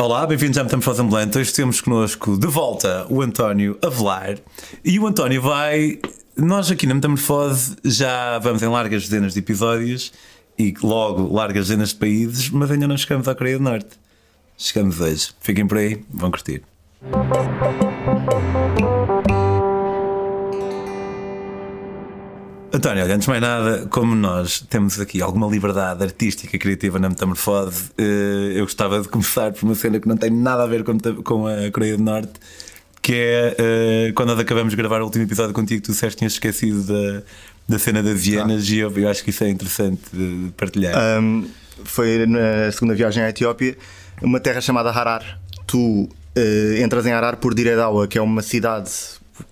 Olá, bem-vindos à Metamorfose Ambulante. Hoje temos connosco de volta o António Avelar. E o António vai. Nós aqui na Metamorfose já vamos em largas dezenas de episódios e logo largas dezenas de países, mas ainda não chegamos à Coreia do Norte. Chegamos hoje. Fiquem por aí, vão curtir. António, olha, antes de mais nada, como nós temos aqui alguma liberdade artística e criativa na metamorfose, eh, eu gostava de começar por uma cena que não tem nada a ver com a Coreia do Norte, que é eh, quando nós acabamos de gravar o último episódio contigo, tu disseste que tinhas esquecido da, da cena das hienas ah. e eu, eu, acho que isso é interessante de partilhar. Um, foi na segunda viagem à Etiópia, uma terra chamada Harar. Tu uh, entras em Harar por Diredawa, que é uma cidade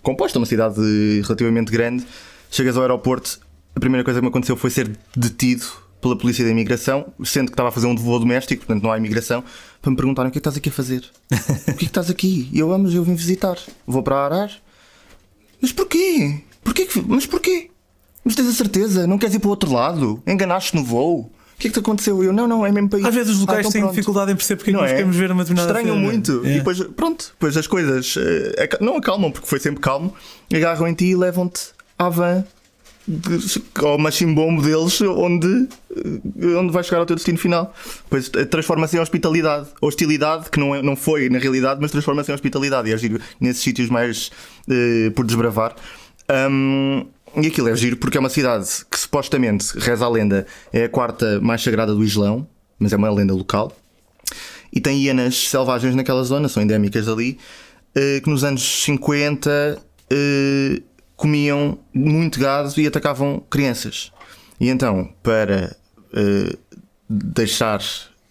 composta, uma cidade relativamente grande Chegas ao aeroporto, a primeira coisa que me aconteceu foi ser detido pela polícia da imigração, sendo que estava a fazer um voo doméstico, portanto não há imigração, para me perguntarem o que é que estás aqui a fazer? o que é que estás aqui? E eu, vamos, eu vim visitar. Vou para Arar. Mas porquê? porquê mas porquê? Mas tens a certeza? Não queres ir para o outro lado? Enganaste no voo? O que é que te aconteceu? Eu, não, não, é mesmo para ir. Às vezes os locais ah, então têm pronto. dificuldade em perceber porque não nós é? queremos ver uma determinada Estranham muito. É. E depois, pronto, depois as coisas uh, não acalmam, porque foi sempre calmo, agarram em ti e levam-te à van ao machimbombo deles onde, onde vai chegar ao teu destino final. Depois transforma-se em hospitalidade. Hostilidade, que não, é, não foi na realidade, mas transforma-se em hospitalidade. E é giro nesses sítios mais uh, por desbravar. Um, e aquilo é giro porque é uma cidade que supostamente, reza a lenda, é a quarta mais sagrada do Islão, mas é uma lenda local. E tem hienas selvagens naquela zona, são endémicas ali, uh, que nos anos 50 uh, comiam muito gado e atacavam crianças. E então, para uh, deixar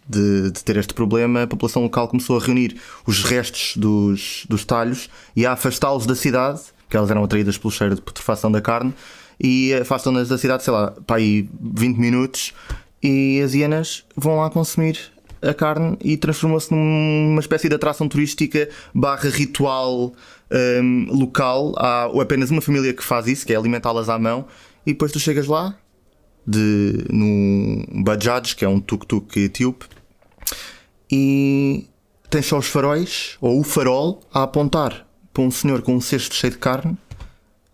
de, de, ter este problema, a população local começou a reunir os restos dos, dos talhos e a afastá-los da cidade, que elas eram atraídas pelo cheiro de putrefação da carne, e afastam-nas da cidade, sei lá, para aí 20 minutos, e as hienas vão lá consumir a carne e transformou-se numa espécie de atração turística barra ritual um, local. Há apenas uma família que faz isso, que é alimentá-las à mão, e depois tu chegas lá de, num Bajaj, que é um tuk-tuk etíope, e tens só os faróis, ou o farol, a apontar para um senhor com um cesto cheio de carne.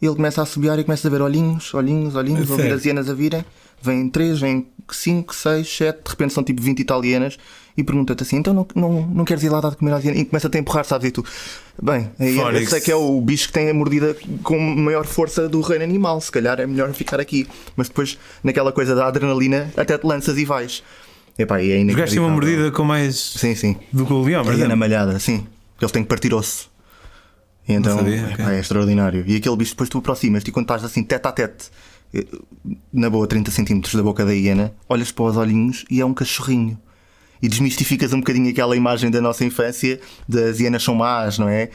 E ele começa a subiar e começa a ver olhinhos, olhinhos, olhinhos, é ouvir as hienas a virem. Vêm três, vêm cinco, seis, sete, de repente são tipo 20 italianas e pergunta-te assim: então não, não, não queres ir lá dar de comer? E começa-te a empurrar, sabes? E tu, bem, eu sei que é o bicho que tem a mordida com maior força do reino animal, se calhar é melhor ficar aqui. Mas depois, naquela coisa da adrenalina, até te lanças e vais. Epá, e é Jogaste uma mordida com mais. Sim, sim. Do que o leão, verdade? na malhada, sim. Porque eles têm que partir osso. E então, sabia, epá, okay. é extraordinário. E aquele bicho depois tu aproximas-te e quando estás assim, tete a tete na boa 30 centímetros da boca da hiena, olhas para os olhinhos e é um cachorrinho. E desmistificas um bocadinho aquela imagem da nossa infância das hienas são más, não é?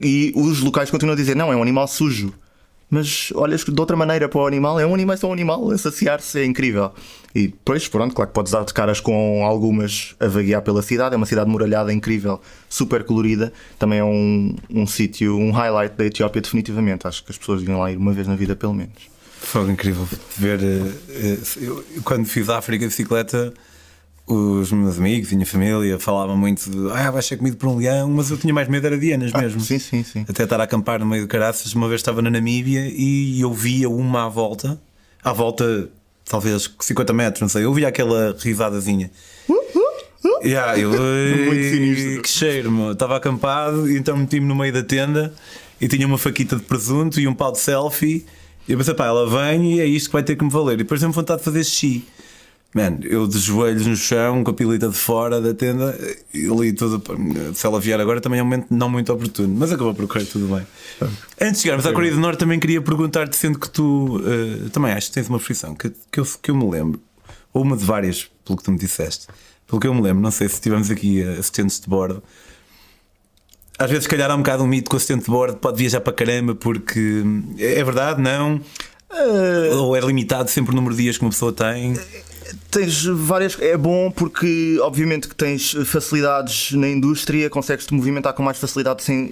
E os locais continuam a dizer: não, é um animal sujo. Mas olhas de outra maneira para o animal, é um animal, é só um animal, saciar-se é incrível. E depois, pronto, claro que podes dar de caras com algumas a vaguear pela cidade, é uma cidade muralhada incrível, super colorida, também é um, um sítio, um highlight da Etiópia, definitivamente. Acho que as pessoas deviam lá ir uma vez na vida, pelo menos. Foi incrível ver. Eh, eu, quando fiz a África de bicicleta, os meus amigos e a minha família falavam muito de ah, vais ser comido por um leão, mas eu tinha mais medo era de hienas ah, mesmo. Sim, sim, sim. Até estar a acampar no meio de caraças. Uma vez estava na Namíbia e eu via uma à volta, à volta, talvez 50 metros, não sei. Eu via aquela risadazinha. Uh, uh, uh. Yeah, eu, Muito que cheiro, meu. Estava acampado e então meti-me no meio da tenda e tinha uma faquita de presunto e um pau de selfie e eu pensei, pá, ela vem e é isto que vai ter que me valer. E depois deu-me vontade de fazer xixi. Man, eu de joelhos no chão, com a pilita de fora da tenda, ali tudo. Se ela vier agora também é um momento não muito oportuno, mas acabou por correr tudo bem. Antes de chegarmos à Coreia do Norte, também queria perguntar-te, sendo que tu uh, também acho que tens uma profissão que, que, eu, que eu me lembro, ou uma de várias, pelo que tu me disseste, pelo que eu me lembro, não sei se tivemos aqui assistentes de bordo às vezes, se calhar, há um bocado um mito que o assistente de bordo pode viajar para caramba, porque é, é verdade, não? Uh... Ou é limitado sempre o número de dias que uma pessoa tem? Tens várias. É bom porque, obviamente, que tens facilidades na indústria, consegues te movimentar com mais facilidade sem,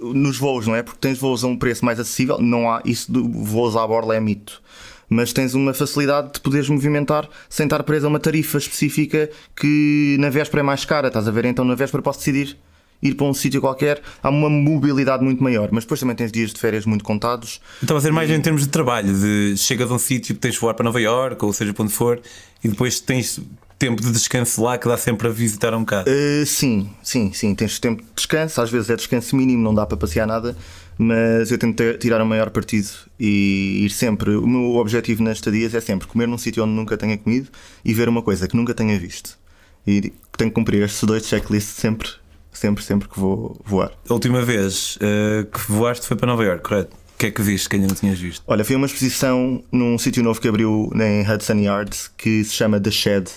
nos voos, não é? Porque tens voos a um preço mais acessível. Não há isso de voos à borla é mito mas tens uma facilidade de poderes movimentar sem estar preso a uma tarifa específica que na véspera é mais cara, estás a ver? Então na véspera posso decidir ir para um sítio qualquer, há uma mobilidade muito maior, mas depois também tens dias de férias muito contados. Então a ser mais em termos de trabalho, de chegas a um sítio que tens de voar para Nova York, ou seja, para onde for, e depois tens tempo de descanso lá que dá sempre a visitar um bocado. Uh, sim, sim, sim, tens tempo de descanso, às vezes é descanso mínimo, não dá para passear nada, mas eu tento tirar o maior partido e ir sempre. O meu objetivo nas estadias é sempre comer num sítio onde nunca tenha comido e ver uma coisa que nunca tenha visto. E tenho que cumprir estes dois checklists sempre sempre, sempre que vou voar. A última vez uh, que voaste foi para Nova York, correto? O que é que viste que ainda não tinhas visto? Olha, fui a uma exposição num sítio novo que abriu em Hudson Yards que se chama The Shed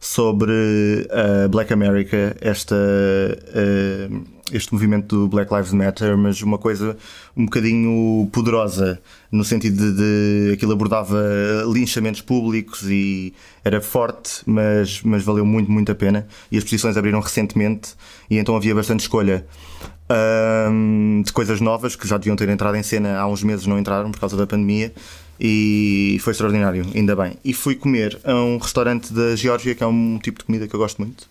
sobre a uh, Black America, esta, uh, este movimento do Black Lives Matter, mas uma coisa um bocadinho poderosa, no sentido de, de aquilo abordava linchamentos públicos e era forte, mas, mas valeu muito, muito a pena. E as posições abriram recentemente e então havia bastante escolha. Um, de coisas novas que já deviam ter entrado em cena há uns meses, não entraram por causa da pandemia e foi extraordinário, ainda bem. E fui comer a um restaurante da Geórgia, que é um tipo de comida que eu gosto muito,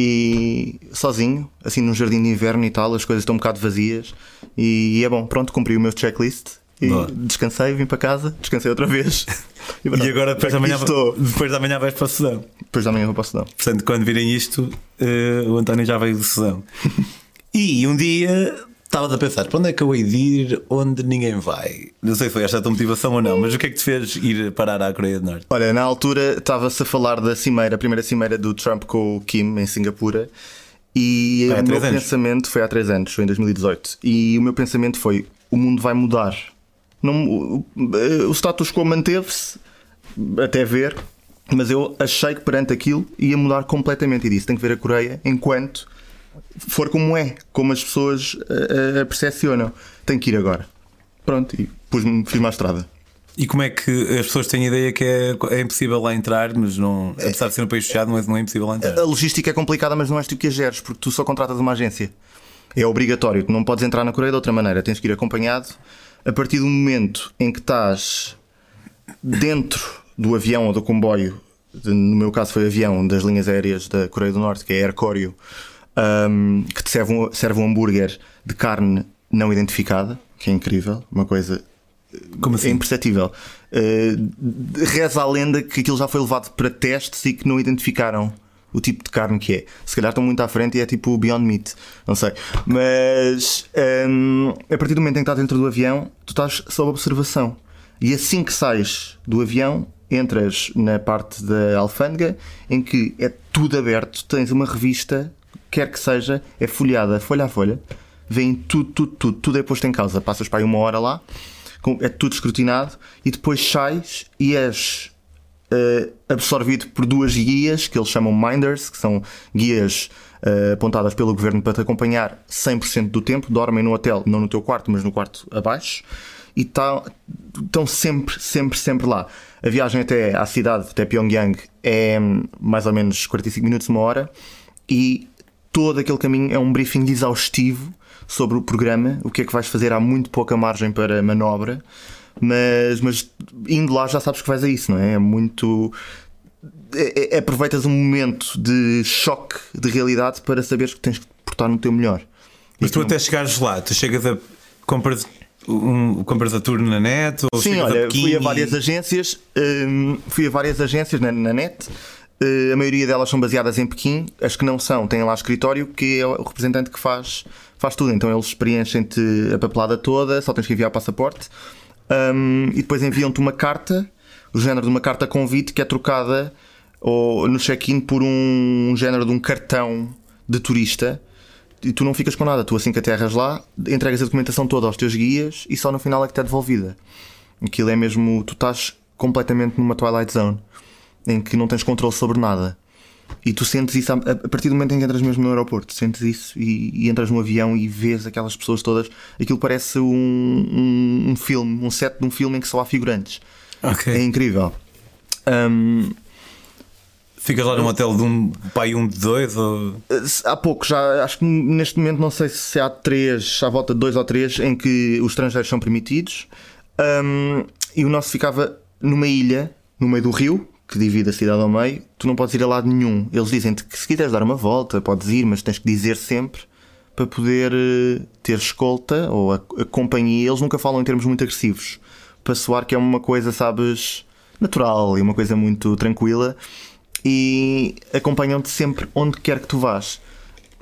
e sozinho, assim num jardim de inverno e tal, as coisas estão um bocado vazias, e é bom, pronto, cumpri o meu checklist. E Boa. descansei, vim para casa, descansei outra vez. E, e agora depois da, manhã, depois da manhã vais para o Sudão. Depois da manhã vou para o Sudão. Portanto, quando virem isto, uh, o António já veio do Sudão. e um dia Estavas a pensar, para onde é que eu hei de ir onde ninguém vai? Não sei se foi esta a tua motivação ou não, mas o que é que te fez ir parar à Coreia do Norte? Olha, na altura estava-se a falar da cimeira, a primeira cimeira do Trump com o Kim em Singapura. E o meu anos. pensamento foi há três anos, foi em 2018. E o meu pensamento foi: o mundo vai mudar. Não, o, o status quo manteve-se, até ver, mas eu achei que perante aquilo ia mudar completamente. E disse: tem que ver a Coreia enquanto for como é, como as pessoas a, a percepcionam. Tem que ir agora. Pronto, e pus-me, fiz uma estrada. E como é que as pessoas têm a ideia que é, é impossível lá entrar, mas não, apesar de ser um país fechado, não é, não é impossível lá entrar? A logística é complicada, mas não és tu que a geres, porque tu só contratas uma agência. É obrigatório, tu não podes entrar na Coreia de outra maneira, tens que ir acompanhado. A partir do momento em que estás dentro do avião ou do comboio, no meu caso foi avião das linhas aéreas da Coreia do Norte, que é Air Koryo, um, que te serve um, serve um hambúrguer de carne não identificada, que é incrível, uma coisa Como assim? é imperceptível. Uh, reza a lenda que aquilo já foi levado para testes e que não identificaram o tipo de carne que é. Se calhar estão muito à frente e é tipo Beyond Meat, não sei. Mas um, a partir do momento em que estás dentro do avião, tu estás sob observação. E assim que sais do avião, entras na parte da alfândega em que é tudo aberto, tens uma revista quer que seja, é folhada folha a folha, vem tudo, tudo, tudo, tudo é posto em causa. Passas para aí uma hora lá, é tudo escrutinado e depois sais e és uh, absorvido por duas guias que eles chamam Minders, que são guias uh, apontadas pelo governo para te acompanhar 100% do tempo. Dormem no hotel, não no teu quarto, mas no quarto abaixo. E tá, estão sempre, sempre, sempre lá. A viagem até à cidade, até Pyongyang, é mais ou menos 45 minutos, uma hora. E todo aquele caminho é um briefing exaustivo sobre o programa, o que é que vais fazer, há muito pouca margem para manobra, mas, mas indo lá já sabes que vais a isso, não é? É muito. É, é, aproveitas um momento de choque de realidade para saberes que tens que portar no teu melhor. Mas tu, até chegares lá, tu chegas a. compras, um, compras a turno na net? Ou Sim, olha, a fui a várias agências, hum, fui a várias agências na, na net a maioria delas são baseadas em Pequim, as que não são têm lá escritório, que é o representante que faz, faz tudo. Então eles preenchem-te a papelada toda, só tens que enviar o passaporte um, e depois enviam-te uma carta, o género de uma carta convite que é trocada ou, no check-in por um, um género de um cartão de turista e tu não ficas com nada. Tu assim que aterras lá, entregas a documentação toda aos teus guias e só no final é que te é devolvida. Aquilo é mesmo, tu estás completamente numa Twilight Zone em que não tens controle sobre nada. E tu sentes isso a, partir do momento em que entras mesmo no aeroporto, sentes isso e, e entras no avião e vês aquelas pessoas todas. Aquilo parece um, um, um, filme, um set de um filme em que só há figurantes. Okay. É incrível. Um, Ficas lá num hotel de um pai um de dois? Ou... Há pouco, já acho que neste momento não sei se há três, à volta de dois ou três, em que os estrangeiros são permitidos. Um, e o nosso ficava numa ilha, no meio do rio, que divide a cidade ao meio, tu não podes ir a lado nenhum. Eles dizem-te que se quiseres dar uma volta, podes ir, mas tens que dizer sempre para poder uh, ter escolta ou a, a, companhia. Eles nunca falam em termos muito agressivos, para soar que é uma coisa, sabes, natural e uma coisa muito tranquila. E acompanham-te sempre onde quer que tu vás.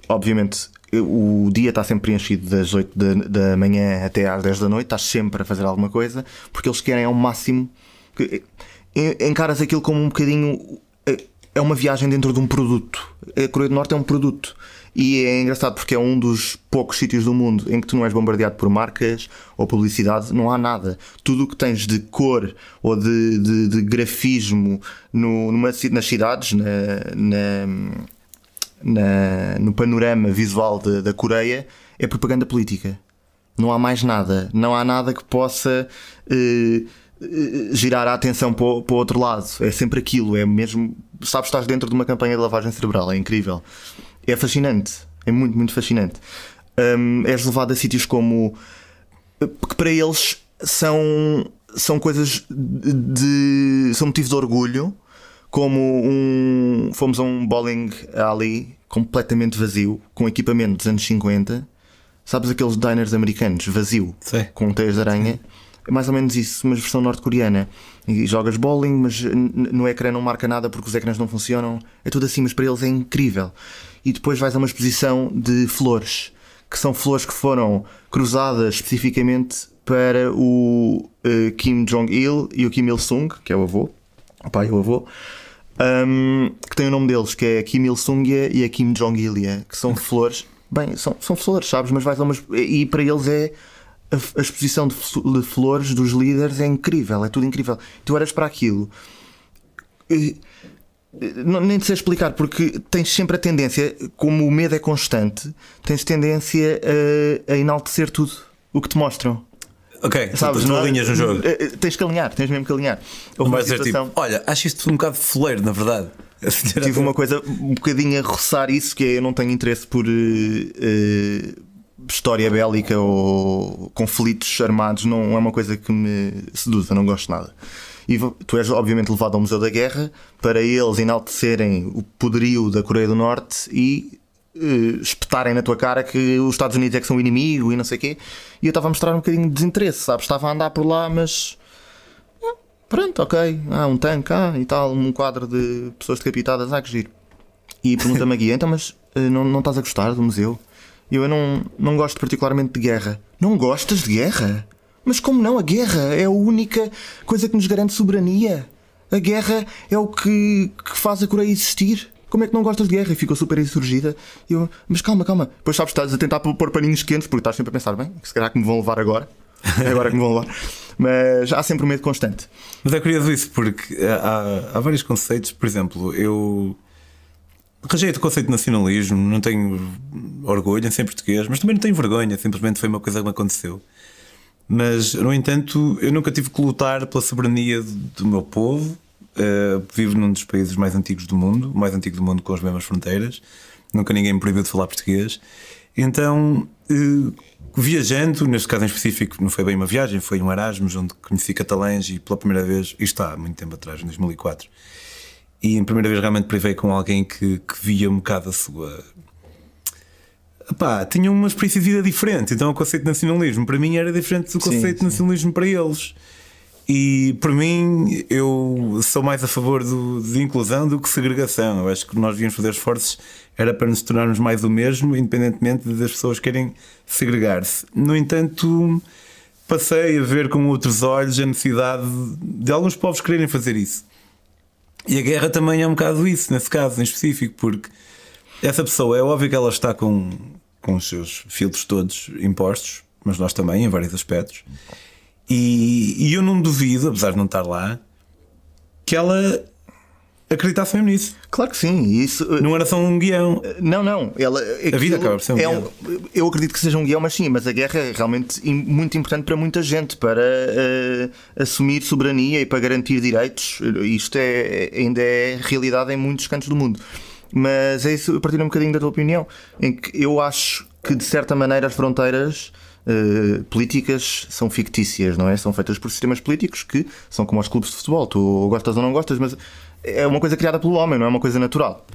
Obviamente, o dia está sempre preenchido das 8 da, da manhã até às 10 da noite, estás sempre a fazer alguma coisa, porque eles querem ao máximo. Encaras aquilo como um bocadinho. É, é uma viagem dentro de um produto. A Coreia do Norte é um produto. E é engraçado porque é um dos poucos sítios do mundo em que tu não és bombardeado por marcas ou publicidade, não há nada. Tudo o que tens de cor ou de, de, de grafismo no, numa, nas cidades, na, na na, no panorama visual de, da Coreia é propaganda política. Não há mais nada. Não há nada que possa eh, girar a atenção para o, para o, outro lado. É sempre aquilo. É mesmo. Sabes, estás dentro de uma campanha de lavagem cerebral. É incrível. É fascinante. É muito, muito fascinante. Um, és levado a sítios como. que para eles são, são coisas de. são motivo de orgulho como um. Fomos a um bowling alley completamente vazio, com equipamento dos anos 50. Sabes aqueles diners americanos, vazio, Sim. com teias de aranha? É mais ou menos isso, mas versão norte-coreana. E jogas bowling, mas no ecrã não marca nada porque os ecrãs não funcionam. É tudo assim, mas para eles é incrível. E depois vais a uma exposição de flores, que são flores que foram cruzadas especificamente para o uh, Kim Jong-il e o Kim Il-sung, que é o avô, o pai e o avô, um, que tem o nome deles, que é a Kim Il-sungia e a Kim Jong-ilia, que são flores. Bem, são, são flores, sabes? Mas vais a umas. E para eles é. A, a exposição de, de, flores dos líderes é incrível, é tudo incrível. Tu olhas para aquilo. E, não, nem te sei explicar, porque tens sempre a tendência, como o medo é constante, tens tendência a, a enaltecer tudo o que te mostram. Ok, sabes, tu, tu alinhas no jogo. Eh, eh, tens que alinhar, tens mesmo que alinhar. Houve uma situação... tipo, olha, acho isto um bocado foleiro, na verdade. Tive uma coisa um bocadinho a roçar isso, que é eu não tenho interesse por uh, uh, história bélica ou conflitos armados, não é uma coisa que me seduza, não gosto nada. E tu és obviamente levado ao Museu da Guerra para eles enaltecerem o poderio da Coreia do Norte e uh, espetarem na tua cara que os Estados Unidos é que são o inimigo e não sei o quê. E eu estava a mostrar um bocadinho de desinteresse, sabes? Estava a andar por lá, mas. Eh, pronto, ok. Ah, um tanque, ah, e tal, um quadro de pessoas decapitadas, ah, que giro. E pergunta-me aqui, então, mas uh, não, não estás a gostar do museu? Eu, eu não, não gosto particularmente de guerra. Não gostas de guerra? Mas como não? A guerra é a única coisa que nos garante soberania. A guerra é o que, que faz a Coreia existir como é que não gostas de guerra? E ficou super insurgida. E eu, mas calma, calma. Depois sabes, estás a tentar pôr paninhos quentes porque estás sempre a pensar, bem, se calhar que me vão levar agora. É agora que me vão levar. Mas há sempre um medo constante. Mas é curioso isso, porque há, há vários conceitos. Por exemplo, eu rejeito o conceito de nacionalismo, não tenho orgulho em ser português, mas também não tenho vergonha, simplesmente foi uma coisa que me aconteceu. Mas, no entanto, eu nunca tive que lutar pela soberania do meu povo Uh, vivo num dos países mais antigos do mundo, o mais antigo do mundo com as mesmas fronteiras. Nunca ninguém me proibiu de falar português. Então, uh, viajando, neste caso em específico, não foi bem uma viagem, foi um Erasmus onde conheci catalães e pela primeira vez, isto há muito tempo atrás, em 2004. E em primeira vez realmente privei com alguém que, que via um bocado a sua. Epá, tinha uma experiência de vida diferente, então o conceito de nacionalismo para mim era diferente do conceito sim, sim. de nacionalismo para eles. E por mim, eu sou mais a favor do, de inclusão do que segregação. Eu acho que nós devíamos fazer esforços era para nos tornarmos mais o mesmo, independentemente das pessoas querem segregar-se. No entanto, passei a ver com outros olhos a necessidade de alguns povos quererem fazer isso. E a guerra também é um bocado isso, nesse caso em específico, porque essa pessoa é óbvio que ela está com, com os seus filtros todos impostos, mas nós também, em vários aspectos. E, e eu não duvido, apesar de não estar lá, que ela acreditasse mesmo nisso. Claro que sim. Isso, uh, não era só um guião. Não, não. Ela, a vida acaba por ser um, é um Eu acredito que seja um guião, mas sim, mas a guerra é realmente muito importante para muita gente, para uh, assumir soberania e para garantir direitos. Isto é, ainda é realidade em muitos cantos do mundo. Mas é isso, partilho um bocadinho da tua opinião, em que eu acho que de certa maneira as fronteiras uh, políticas são fictícias, não é? São feitas por sistemas políticos que são como os clubes de futebol. Tu gostas ou não gostas, mas é uma coisa criada pelo homem, não é uma coisa natural.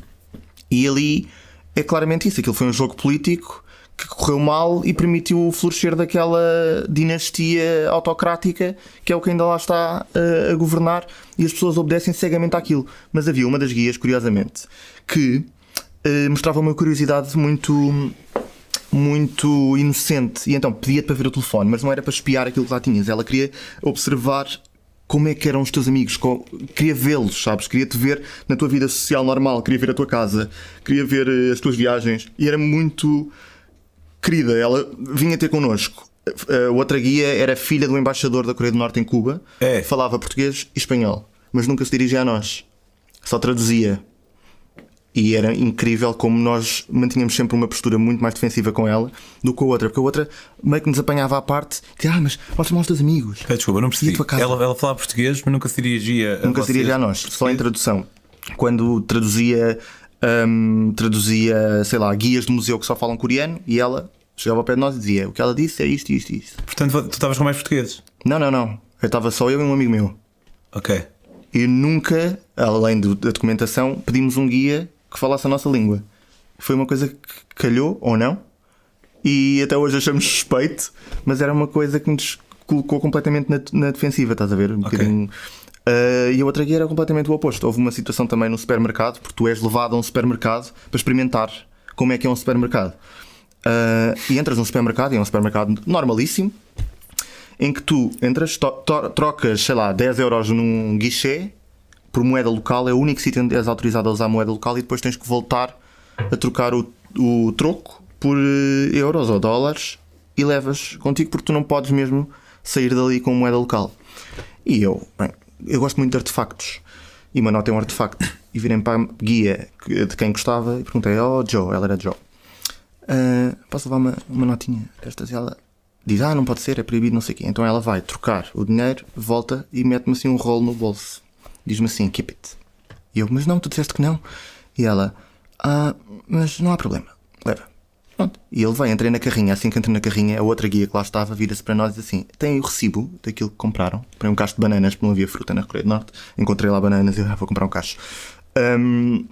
E ali é claramente isso. Aquilo foi um jogo político que correu mal e permitiu o florescer daquela dinastia autocrática que é o que ainda lá está uh, a governar e as pessoas obedecem cegamente àquilo. Mas havia uma das guias, curiosamente, que uh, mostrava uma curiosidade muito muito inocente e então pedia-te para ver o telefone, mas não era para espiar aquilo que lá tinhas, ela queria observar como é que eram os teus amigos, queria vê-los, sabes? Queria te ver na tua vida social normal, queria ver a tua casa, queria ver eh, as tuas viagens e era muito querida. Ela vinha ter connosco. A outra guia era filha do embaixador da Coreia do Norte em Cuba, é. falava português e espanhol, mas nunca se dirigia a nós, só traduzia. E era incrível como nós mantínhamos sempre uma postura muito mais defensiva com ela do que com a outra, porque a outra meio que nos apanhava à parte e ah, mas mostra-me aos teus amigos. É, desculpa, não percebi. Ela, ela falava português, mas nunca se dirigia a Nunca se dirigia a nós, só em tradução. Quando traduzia, hum, traduzia, sei lá, guias de museu que só falam coreano e ela chegava ao pé de nós e dizia o que ela disse é isto, isto, isto. Portanto, tu estavas com mais portugueses? Não, não, não. Eu estava só eu e um amigo meu. Ok. E nunca, além da documentação, pedimos um guia que falasse a nossa língua. Foi uma coisa que calhou ou não, e até hoje achamos suspeito, mas era uma coisa que nos colocou completamente na, na defensiva, estás a ver? Um okay. Uh, e a outra guia era completamente o oposto. Houve uma situação também no supermercado, porque tu és levado a um supermercado para experimentar como é que é um supermercado. Uh, e entras num supermercado, e é um supermercado normalíssimo, em que tu entras, trocas, sei lá, 10 euros num guichê por moeda local, é o único sítio onde és autorizado a usar moeda local e depois tens que voltar a trocar o, o troco por eh, euros ou dólares e levas contigo porque tu não podes mesmo sair dali com moeda local. E eu, bem, eu gosto muito de artefactos e uma nota é um artefacto. E virei para a guia de quem gostava e perguntei: Oh, Joe, ela era Joe, uh, posso levar uma, uma notinha destas? E ela diz: Ah, não pode ser, é proibido, não sei o quê. Então ela vai trocar o dinheiro, volta e mete-me assim um rolo no bolso diz-me assim: keep it. E eu, mas não, tu disseste que não. E ela, ah, mas não há problema, leva. Pronto. E ele vai, entrei na carrinha. Assim que entrei na carrinha, a outra guia que lá estava vira-se para nós e diz assim: tem o recibo daquilo que compraram. Para um cacho de bananas, porque não havia fruta na Coreia do Norte. Encontrei lá bananas e eu ah, vou comprar um cacho. Um,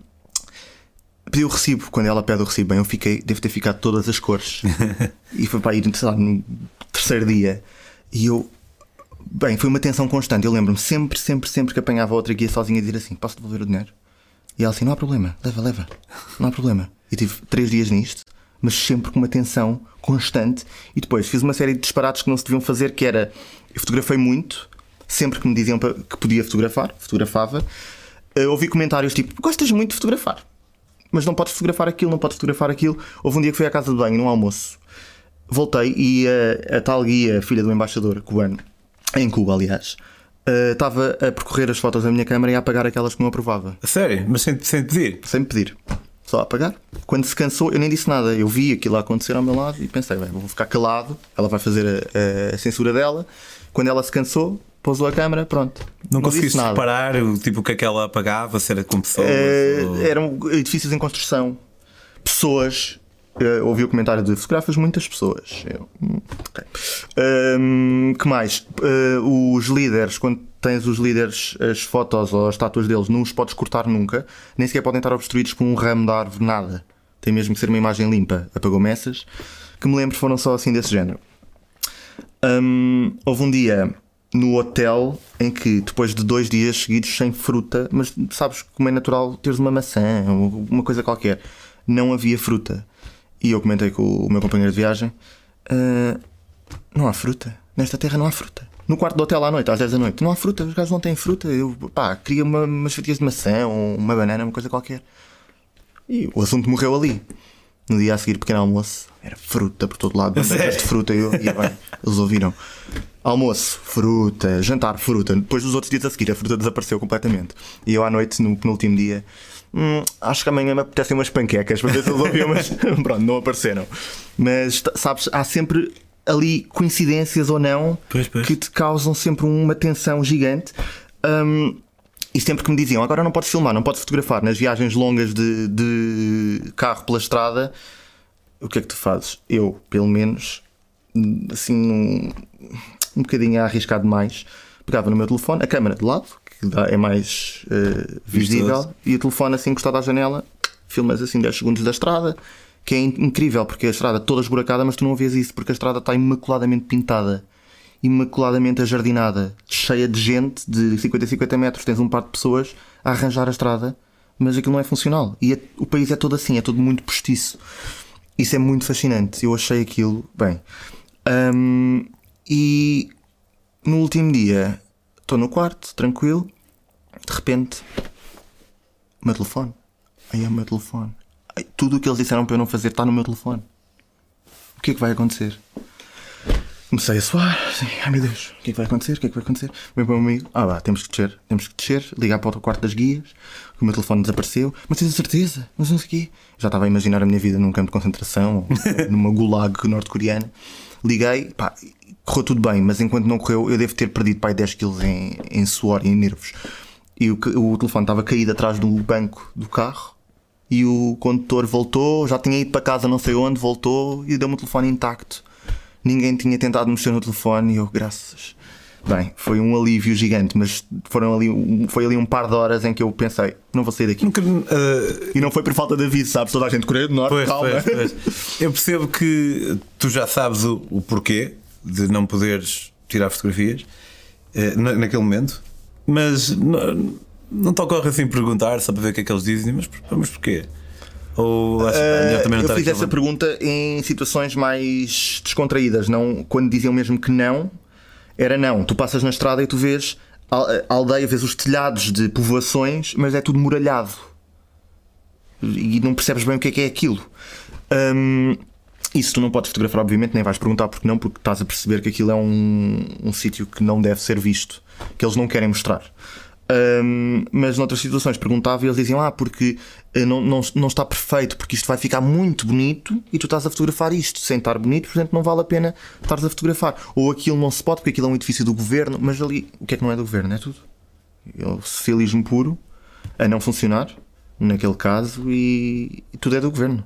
pedi o recibo. Quando ela pede o recibo, bem, eu fiquei, devo ter ficado todas as cores. e foi para ir, sei lá, no terceiro dia. E eu, Bem, foi uma tensão constante. Eu lembro-me sempre, sempre, sempre que apanhava outra guia sozinha a dizer assim: Posso devolver o dinheiro? E ela assim: Não há problema, leva, leva, não há problema. E tive três dias nisto, mas sempre com uma tensão constante. E depois fiz uma série de disparates que não se deviam fazer, que era. Eu fotografei muito, sempre que me diziam que podia fotografar, fotografava. Uh, ouvi comentários tipo: Gostas muito de fotografar, mas não podes fotografar aquilo, não podes fotografar aquilo. Houve um dia que fui à casa de banho, num almoço. Voltei e a, a tal guia, filha do embaixador cubano, em Cuba, aliás, uh, estava a percorrer as fotos da minha câmera e a apagar aquelas que não aprovava. A sério? Mas sem, sem pedir? Sem pedir. Só a apagar. Quando se cansou, eu nem disse nada. Eu vi aquilo a acontecer ao meu lado e pensei, bem, vou ficar calado. Ela vai fazer a, a, censura dela. Quando ela se cansou, pousou a câmera, pronto. Não, não conseguiste reparar o tipo que é que ela apagava, se era com pessoas? Uh, ou... Eram edifícios em construção, pessoas Uh, ouvi o comentário de fotografas muitas pessoas. Eu, hum, okay. um, que mais? Uh, os líderes, quando tens os líderes, as fotos ou as estátuas deles, não os podes cortar nunca, nem sequer podem estar obstruídos com um ramo da árvore, nada. Tem mesmo que ser uma imagem limpa. Apagou messas que me lembro foram só assim desse género. Um, houve um dia no hotel em que depois de dois dias seguidos sem fruta, mas sabes como é natural teres uma maçã ou uma coisa qualquer, não havia fruta. E eu comentei com o meu companheiro de viagem: uh, não há fruta. Nesta terra não há fruta. No quarto do hotel à noite, às 10 da noite, não há fruta. Os gajos não têm fruta. Eu, pá, queria uma, umas fatias de maçã ou uma banana, uma coisa qualquer. E o assunto morreu ali. No dia a seguir, pequeno almoço, era fruta por todo lado, bandejas de fruta. Eu, e bem, eles ouviram. Almoço, fruta, jantar, fruta. Depois dos outros dias a seguir, a fruta desapareceu completamente. E eu à noite, no penúltimo dia, hum, acho que amanhã me apetecem umas panquecas para ver se eles ouviam, mas pronto, não apareceram. Mas sabes, há sempre ali coincidências ou não pois, pois. que te causam sempre uma tensão gigante. Um, e sempre que me diziam agora não podes filmar, não podes fotografar nas viagens longas de, de carro pela estrada, o que é que tu fazes? Eu, pelo menos, assim, um, um bocadinho a arriscar demais, pegava no meu telefone, a câmera de lado, que dá, é mais uh, visível, e o telefone assim encostado à janela, filmas assim 10 segundos da estrada, que é in- incrível, porque a estrada toda esburacada, mas tu não vês isso, porque a estrada está imaculadamente pintada, imaculadamente ajardinada, cheia de gente de 50 a 50 metros, tens um par de pessoas a arranjar a estrada, mas aquilo não é funcional. E é- o país é todo assim, é todo muito postiço. Isso é muito fascinante. Eu achei aquilo bem. Hum, e no último dia estou no quarto, tranquilo. De repente, o meu telefone. Aí é o meu telefone. Ai, tudo o que eles disseram para eu não fazer está no meu telefone. O que é que vai acontecer? Comecei a suar, assim, ai meu Deus, o que é que vai acontecer? O que é que vai acontecer? Meu meu amigo, ah vá, temos que descer, temos que descer, ligar para o quarto das guias, que o meu telefone desapareceu, mas tens a certeza? Mas não sei o quê. Já estava a imaginar a minha vida num campo de concentração, ou numa gulag norte-coreana. Liguei, pá, correu tudo bem, mas enquanto não correu, eu devo ter perdido pá, 10 kg em, em suor e em nervos. E o, o telefone estava caído atrás do banco do carro. E o condutor voltou, já tinha ido para casa não sei onde, voltou e deu-me o telefone intacto. Ninguém tinha tentado mexer no telefone e eu, graças. Bem, foi um alívio gigante, mas foram ali, foi ali um par de horas em que eu pensei, não vou sair daqui. Nunca, eh, E não foi por falta de aviso, sabes? Toda a gente Coreia do Norte, Pois, calma. pois, pois. Eu percebo que tu já sabes o, o porquê de não poderes tirar fotografias eh, na- naquele momento, mas não, não te ocorre assim perguntar só para ver o que é que eles dizem, mas, mas porquê? Ou achas, pá, melhor também não eu fiz essa pergunta em situações mais descontraídas, não quando diziam mesmo que não, era não. Tu passas na estrada e tu vês a aldeia, vês os telhados de povoações, mas é tudo muralhado e não percebes bem o que é que é aquilo. Hum, isso tu não podes fotografar, obviamente, nem vais perguntar porque não, porque estás a perceber que aquilo é um, um sítio que não deve ser visto, que eles não querem mostrar. Hum, mas noutras situações perguntava e eles diziam: Ah, porque eh, não, não, não está perfeito, porque isto vai ficar muito bonito e tu estás a fotografar isto sem estar bonito, portanto não vale a pena estares a fotografar. Ou aquilo não se pode, porque aquilo é um edifício do governo, mas ali o que é que não é do governo? É tudo. É o socialismo puro a não funcionar, naquele caso, e, e tudo é do governo.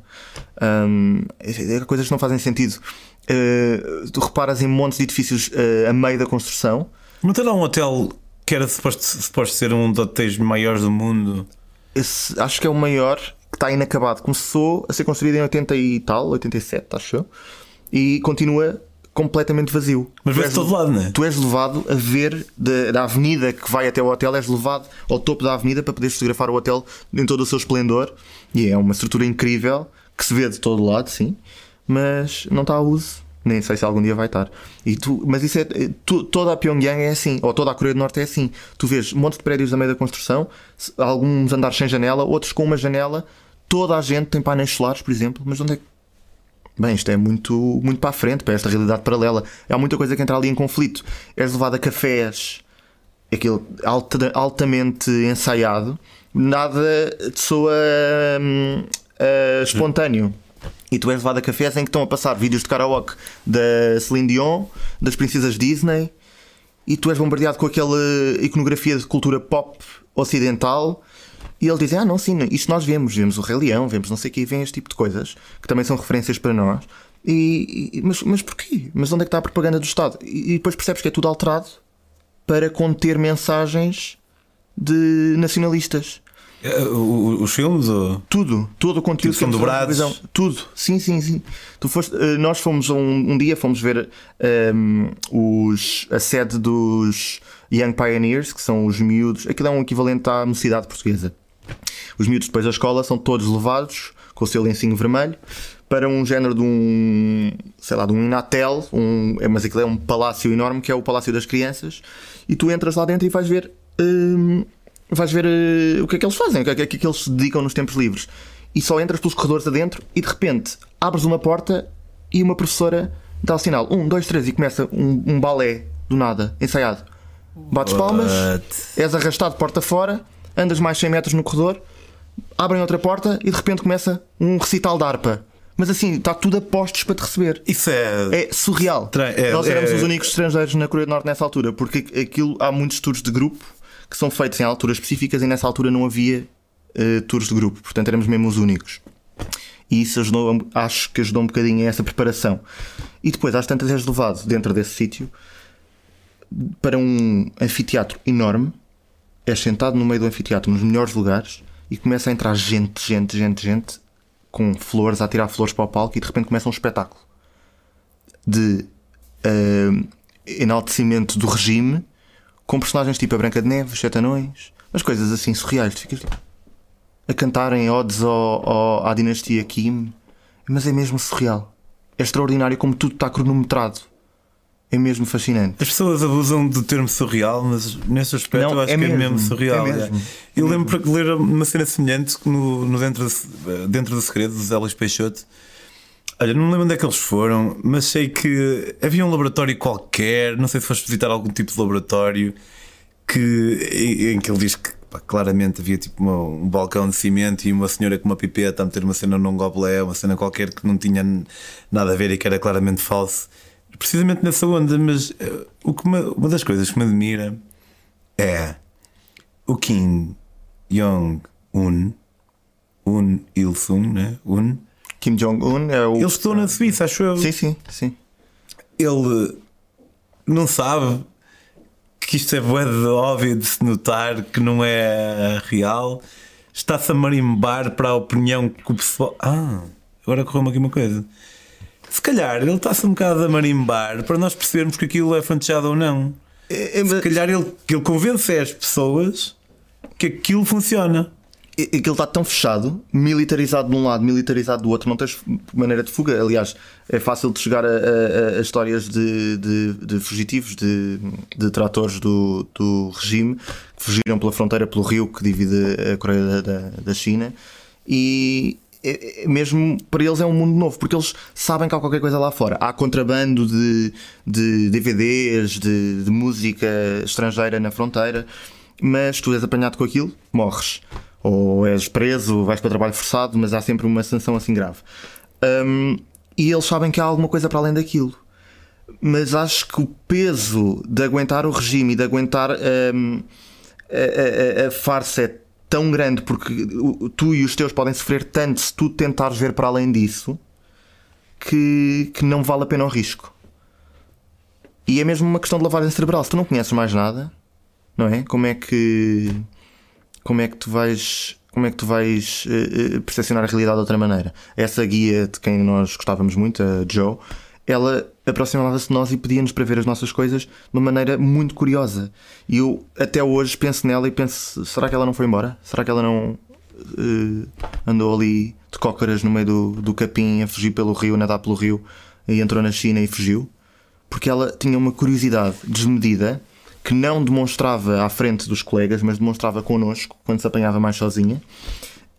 Hum, é, coisas que não fazem sentido. Eh, tu reparas em montes de edifícios eh, a meio da construção. Não tem lá um hotel que era suposto, suposto ser um dos hotéis maiores do mundo? Esse, acho que é o maior que está inacabado. Começou a ser construído em 80 e tal, 87, acho eu, e continua completamente vazio. Mas vê-se és- todo lado, não é? Tu és levado a ver da, da avenida que vai até o hotel, és levado ao topo da avenida para poderes fotografar o hotel em todo o seu esplendor. E é uma estrutura incrível que se vê de todo lado, sim, mas não está a uso. Nem sei se algum dia vai estar. E tu, mas isso é. tu- toda a Pyongyang é assim, ou toda a Coreia do Norte é assim. Tu vês um monte de prédios no meio da construção, alguns andares sem janela, outros com uma janela. Toda a gente tem painéis solares, por exemplo, mas onde é que Bem, isto é muito, muito para a frente, para esta realidade paralela. Há muita coisa que entra ali em conflito. És levado a cafés, aquilo alta- altamente ensaiado, nada de soa hum, ah, espontâneo. E tu és levado a cafés em que estão a passar vídeos de karaoke da Celine Dion, das princesas Disney, e tu és bombardeado com aquela iconografia de cultura pop ocidental. E eles dizem: Ah, não, sim, isto nós vemos, vemos o Rei Leão, vemos não sei o que, vem este tipo de coisas que também são referências para nós. E, e- mas, mas porquê? Mas onde é que está a propaganda do Estado? E, e depois percebes que é tudo alterado para conter mensagens de nacionalistas. Eh, Os filmes? Ou... Tudo, todo o conteúdo Tipo, que na dobrados? televisão. Tudo, sim, sim, sim. Tu foste, eh, nós fomos um, um dia fomos ver ehm, os, a sede dos Young Pioneers, que são os miúdos. Aquilo é um equivalente à mocidade portuguesa. Os miúdos depois da escola são todos levados com o seu lencinho vermelho para um género de um, sei lá, de um Inatel, um, é, mas aquilo é um palácio enorme que é o Palácio das Crianças, e tu entras lá dentro e vais ver, hum, vais ver eh, o que é que eles fazem, o que é que, é que eles se dedicam nos tempos livres. E só entras pelos corredores adentro e de repente abres uma porta e uma professora dá o sinal, um, dois, três, e começa um, um balé do nada, ensaiado. Bates palmas, What? és arrastado porta fora, andas mais 100 metros no corredor, abrem outra porta e de repente começa um recital de harpa. Mas assim, está tudo a postos para te receber. Isso é. É surreal. É- Nós éramos é- os únicos estrangeiros na Coreia do Norte nessa altura, porque aquilo há muitos tours de grupo que são feitos em alturas específicas e nessa altura não havia eh, tours de grupo, portanto éramos mesmo os únicos. E isso ajudou, acho que ajudou um bocadinho a essa preparação. E depois, às tantas, és levado dentro desse sítio para um anfiteatro enorme. És sentado no meio do anfiteatro, nos melhores lugares, e começa a entrar gente, gente, gente, gente, com flores, a tirar flores para o palco, e de repente começa um espetáculo de uh, enaltecimento do regime, com personagens tipo a Branca de Neve, Sete Anões, mas coisas assim surreais. Tu ficas a cantarem odes ao, ao, à dinastia Kim, mas é mesmo surreal. É extraordinário como tudo está cronometrado. É mesmo fascinante. As pessoas abusam do termo surreal, mas nesse aspecto Não, eu acho é que mesmo, é mesmo surreal. é mesmo. Eu lembro de ler uma cena semelhante no, no dentro, do, dentro do Segredo, dos Elis Peixoto. Olha, não me lembro onde é que eles foram, mas sei que havia um laboratório qualquer, não sei se foste visitar algum tipo de laboratório, que, em, que ele diz que pá, claramente havia tipo uma- um balcão de cimento e uma senhora com uma pipeta a meter uma cena num gobelé, uma cena qualquer que não tinha nada a ver e que era claramente falso. Precisamente nessa onda, mas eh, o que me- uma das coisas que me admira é o Kim Jong-un, Un Il-sung, né? Un. Kim Jong-un é o. Eles estão na Suíça, acho eu. Sim, sim, sim. Ele não sabe que isto é bué de óbvio de se notar que não é real. Está-se a marimbar para a opinião que o pessoal. Ah, agora correu-me aqui uma coisa. Se calhar ele está-se um bocado a marimbar para nós percebermos que aquilo é fantasiado ou não. É, é, Se mas- calhar ele, ele convence as pessoas que aquilo funciona. Aquilo está tão fechado, militarizado de um lado, militarizado do outro, não tens maneira de fuga. Aliás, é fácil de chegar a, a- a histórias de, de- de fugitivos, de, de tratores do, do regime que fugiram pela fronteira, pelo rio que divide a Coreia da, da, China. E é- é mesmo para eles é um mundo novo, porque eles sabem que há qualquer coisa lá fora. Há contrabando de, de DVDs, de música estrangeira na fronteira, mas tu és apanhado com aquilo, morres. Ou és preso, vais para trabalho forçado, mas há sempre uma sanção assim grave. Hum, e eles sabem que há alguma coisa para além daquilo. Mas acho que o peso de aguentar o regime e de aguentar hum, a, a- a farsa é tão grande porque tu e os teus podem sofrer tanto se tu tentares ver para além disso que, que não vale a pena o risco. E é mesmo uma questão de lavagem cerebral. Se tu não conheces mais nada, não é? Como é que como é que tu vais como é que tu vais eh, percepcionar a realidade de outra maneira? Essa guia de quem nós gostávamos muito, a Joe, ela aproximava-se de nós e pedia-nos para ver as nossas coisas de uma maneira muito curiosa. E eu até hoje penso nela e penso: será que ela não foi embora? Será que ela não eh, andou ali de cócaras no meio do, do capim a fugir pelo rio, a nadar pelo rio e entrou na China e fugiu? Porque ela tinha uma curiosidade desmedida que não demonstrava à frente dos colegas, mas demonstrava connosco quando se apanhava mais sozinha.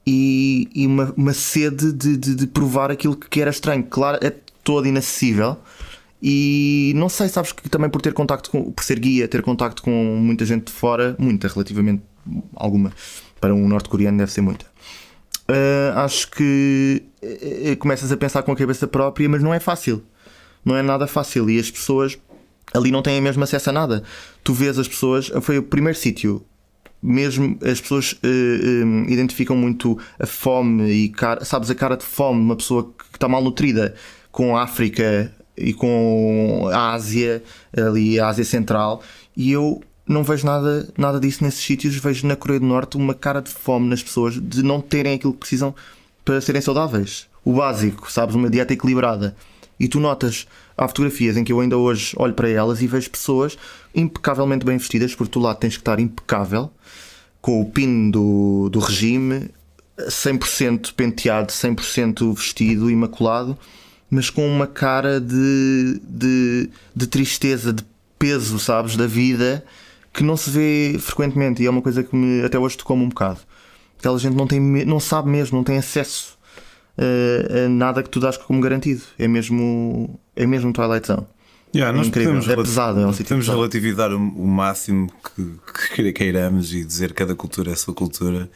E, e uma, uma sede de, de- de provar aquilo que era estranho. Claro, é todo inacessível. E não sei, sabes que também por ter contacto com, por ser guia, ter contacto com muita gente de fora, muita, relativamente alguma, para um norte-coreano deve ser muita. Ah, acho que eh, começas a pensar com a cabeça própria, mas não é fácil. Não é nada fácil. E as pessoas ali não têm mesmo acesso a nada. Tu vês as pessoas. Foi o primeiro sítio. Mesmo as pessoas eh, eh, identificam muito a fome e cara, sabes a cara de fome de uma pessoa que está mal nutrida com a África e com a Ásia, ali a Ásia Central, e eu não vejo nada, nada disso nesses sítios. Vejo na Coreia do Norte uma cara de fome nas pessoas de não terem aquilo que precisam para serem saudáveis. O básico, sabes? Uma dieta equilibrada. E tu notas, há fotografias em que eu ainda hoje olho para elas e vejo pessoas impecavelmente bem vestidas, porque tu lá tens que estar impecável, com o pin do, do regime, 100% penteado, 100% vestido, imaculado, mas com uma cara de, de, de tristeza, de peso, sabes, da vida, que não se vê frequentemente. E é uma coisa que me, até hoje tocou-me um bocado. Aquela gente não, tem, não sabe mesmo, não tem acesso a, a nada que tu dás como garantido. É mesmo, é mesmo Twilight Zone. Yeah, nós incrível. podemos, É pesado, é um podemos relativizar o, o máximo que, que queiramos e dizer que cada cultura é a sua cultura,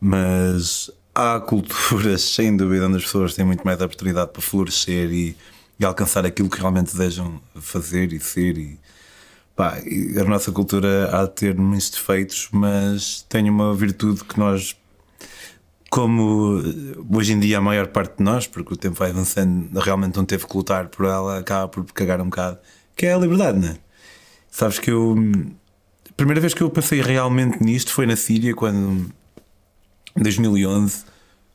mas há culturas, sem dúvida, onde as pessoas têm muito mais oportunidade para florescer e, e alcançar aquilo que realmente desejam fazer e ser. E, pá, e a nossa cultura há de ter muitos defeitos, mas tem uma virtude que nós como hoje em dia a maior parte de nós, porque o tempo vai avançando, realmente não teve que lutar por ela, acaba por cagar um bocado, que é a liberdade, não é? Sabes que eu. A primeira vez que eu pensei realmente nisto foi na Síria, quando. Em 2011,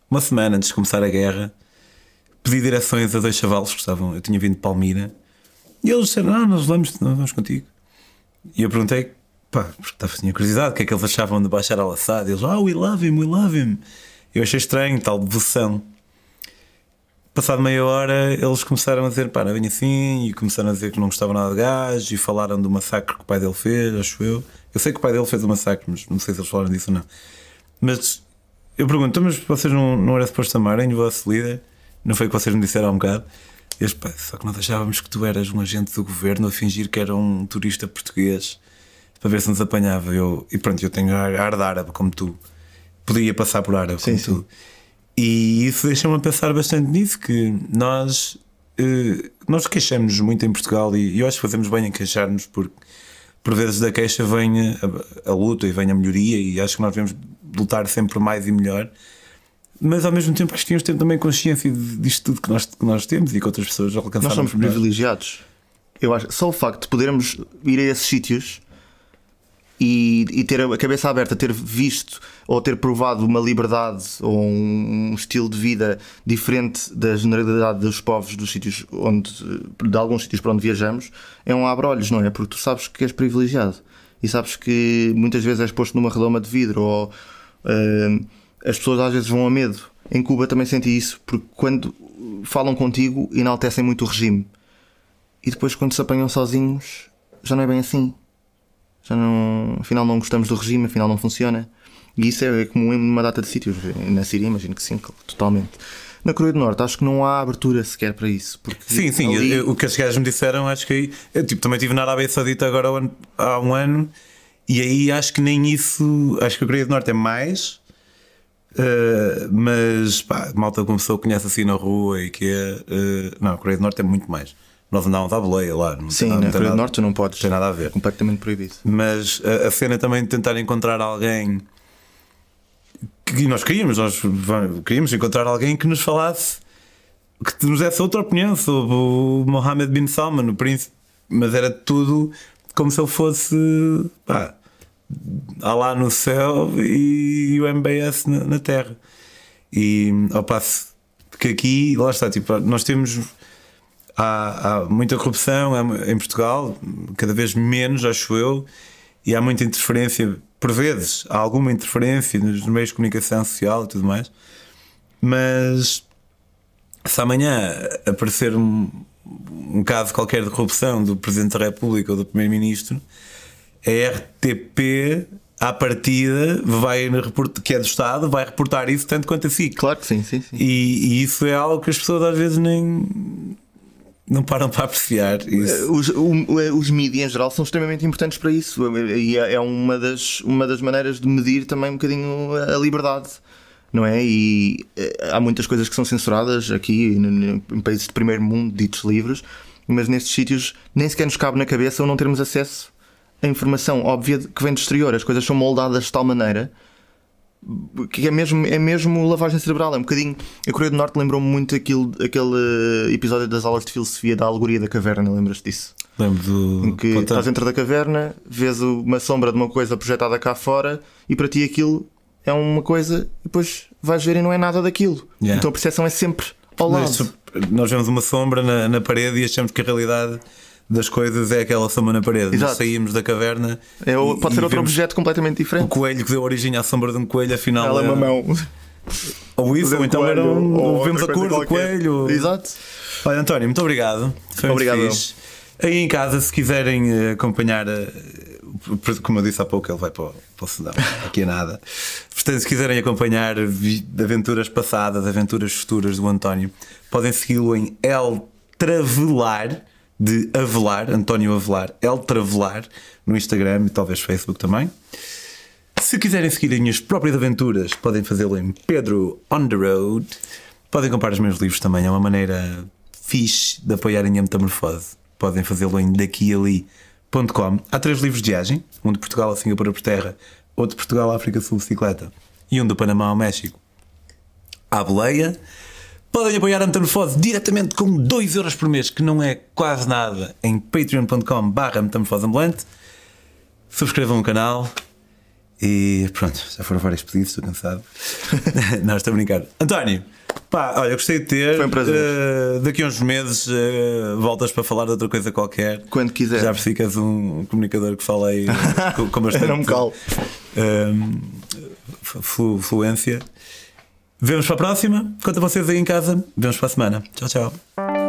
uma semana antes de começar a guerra, pedi direções a dois chavalos que estavam. Eu tinha vindo de Palmira e eles disseram: Ah, nós vamos, nós vamos contigo. E eu perguntei, pá, porque tinha curiosidade, o que é que eles achavam de Bashar al-Assad? Eles, ah, we love him, we love him. Eu achei estranho, tal devoção. Passado meia hora, eles começaram a dizer, pá, não bem assim, e começaram a dizer que não gostavam nada de gás, e falaram do massacre que o pai dele fez, acho eu. Eu sei que o pai dele fez o massacre, mas não sei se eles falaram disso ou não. Mas eu pergunto, então, mas vocês não, não era suposto amarem o vosso líder? Não foi o que vocês me disseram há um bocado? Eles, pá, só que nós achávamos que tu eras um agente do governo a fingir que era um turista português para ver se nos apanhava. Eu, e pronto, eu tenho ar de árabe como tu. Podia passar por árabe sim, sim. E isso deixa-me a pensar bastante nisso, que nós, eh, nós queixamos muito em Portugal e, eu acho que fazemos bem em queixar-nos porque por vezes da queixa vem a, a, luta e vem a melhoria e acho que nós devemos lutar sempre mais e melhor. Mas ao mesmo tempo que tínhamos ter também consciência disto tudo que nós, que nós temos e que outras pessoas alcançaram. Nós somos privilegiados. Eu acho só o facto de podermos ir a esses sítios e, e, ter a cabeça aberta, ter visto ou ter provado uma liberdade ou um, estilo de vida diferente da generalidade dos povos dos sítios onde, de alguns sítios para onde viajamos, é um abre-olhos, não é? Porque tu sabes que és privilegiado e sabes que muitas vezes és posto numa redoma de vidro ou uh, as pessoas às vezes vão a medo. Em Cuba também senti isso, porque quando falam contigo enaltecem muito o regime e depois quando se apanham sozinhos já não é bem assim já não, afinal não gostamos do regime, afinal não funciona. E isso é comum em uma data de sítios. Na Síria, imagino que sim, totalmente. Na Coreia do Norte, acho que não há abertura sequer para isso. Porque sim, sim, ali... eu, o que as gajos me disseram, acho que aí. Eu tipo, também estive na Arábia Saudita agora há um ano, e aí acho que nem isso. Acho que a Coreia do Norte é mais. Uh, mas pá, malta começou, conhece assim na rua e que é. Uh, não, a Coreia do Norte é muito mais. Nós andávamos à boleia lá. Não Sim, nada, na Coreia do Norte não podes. Tem nada a ver. É completamente proibido. Mas a, a, cena também de tentar encontrar alguém. Que nós queríamos, nós queríamos encontrar alguém que nos falasse, que nos desse outra opinião sobre o Mohammed bin Salman, o príncipe. Mas era tudo como se ele fosse. pá. lá no céu e o MBS na, na terra. E ao passo que aqui, lá está, tipo, nós temos há, há muita corrupção em Portugal, cada vez menos, acho eu, e há muita interferência, por vezes, há alguma interferência nos meios de comunicação social e tudo mais, mas se amanhã aparecer um, um caso qualquer de corrupção do Presidente da República ou do Primeiro-Ministro, a RTP à partida vai que é do Estado, vai reportar isso tanto quanto a si. Claro que sim, sim, sim. E, e, isso é algo que as pessoas às vezes nem, não param para apreciar isso. Eh, os, o, os mídias em geral são extremamente importantes para isso e é, é uma das, uma das maneiras de medir também um bocadinho a liberdade. Não é? E eh, há muitas coisas que são censuradas aqui em países de primeiro mundo, ditos livres, mas nestes sítios nem sequer nos cabe na cabeça ou não termos acesso a informação óbvia que vem do exterior. As coisas são moldadas de tal maneira que é mesmo, é mesmo lavagem cerebral. É um bocadinho. A Coreia do Norte lembrou-me muito aquele, aquele episódio das aulas de filosofia da alegoria da caverna. Lembras-te disso? Lembro do. Em que estás dentro da caverna, vês uma sombra de uma coisa projetada cá fora e para ti aquilo é uma coisa e depois vais ver e não é nada daquilo. Yeah. Então a percepção é sempre ao lado. Nós vemos uma sombra na, na parede e achamos que a realidade das coisas é aquela sombra na parede. Exato. Nós saímos da caverna. É, o, pode ser outro objeto completamente diferente. O coelho que deu origem à sombra de um coelho, afinal. Ela é uma mão. Ou isso, ou então era um, ou vemos a cor do coelho. Exato. Olha, António, muito obrigado. Foi obrigado. Muito Aí em casa, se quiserem eh, acompanhar, eh, como eu disse há pouco, ele vai para, para o Sudão, aqui é nada. Portanto, se quiserem acompanhar aventuras passadas, aventuras futuras do António, podem segui-lo em El Travelar de Avelar, António Avelar, El Travelar, no Instagram e talvez Facebook também. Se quiserem seguir as minhas próprias aventuras, podem fazê-lo em Pedro On the Road. Podem comprar os meus livros também, é uma maneira fixe de apoiar a metamorfose. Podem fazê-lo em daquiali.com. Há três livros de viagem: um de Portugal a Singapura por terra, outro de Portugal à África Sul bicicleta e um do Panamá ao México. à boleia. Podem apoiar a Metamorfose diretamente com 2€ euros por mês, que não é quase nada, em patreon.com/barra metamorfoseambulante. Subscrevam o canal e pronto, já foram vários pedidos, estou cansado. não, estou a brincar. António, pá, olha, gostei de ter. Foi um prazer. Uh, daqui a uns meses uh, voltas para falar de outra coisa qualquer. Quando quiser. Já percebi que és um comunicador que fala aí com, com bastante Não me calo. um, flu- fluência. Vemos para a próxima. Quanto a vocês aí em casa, vemos para a semana. Tchau, tchau.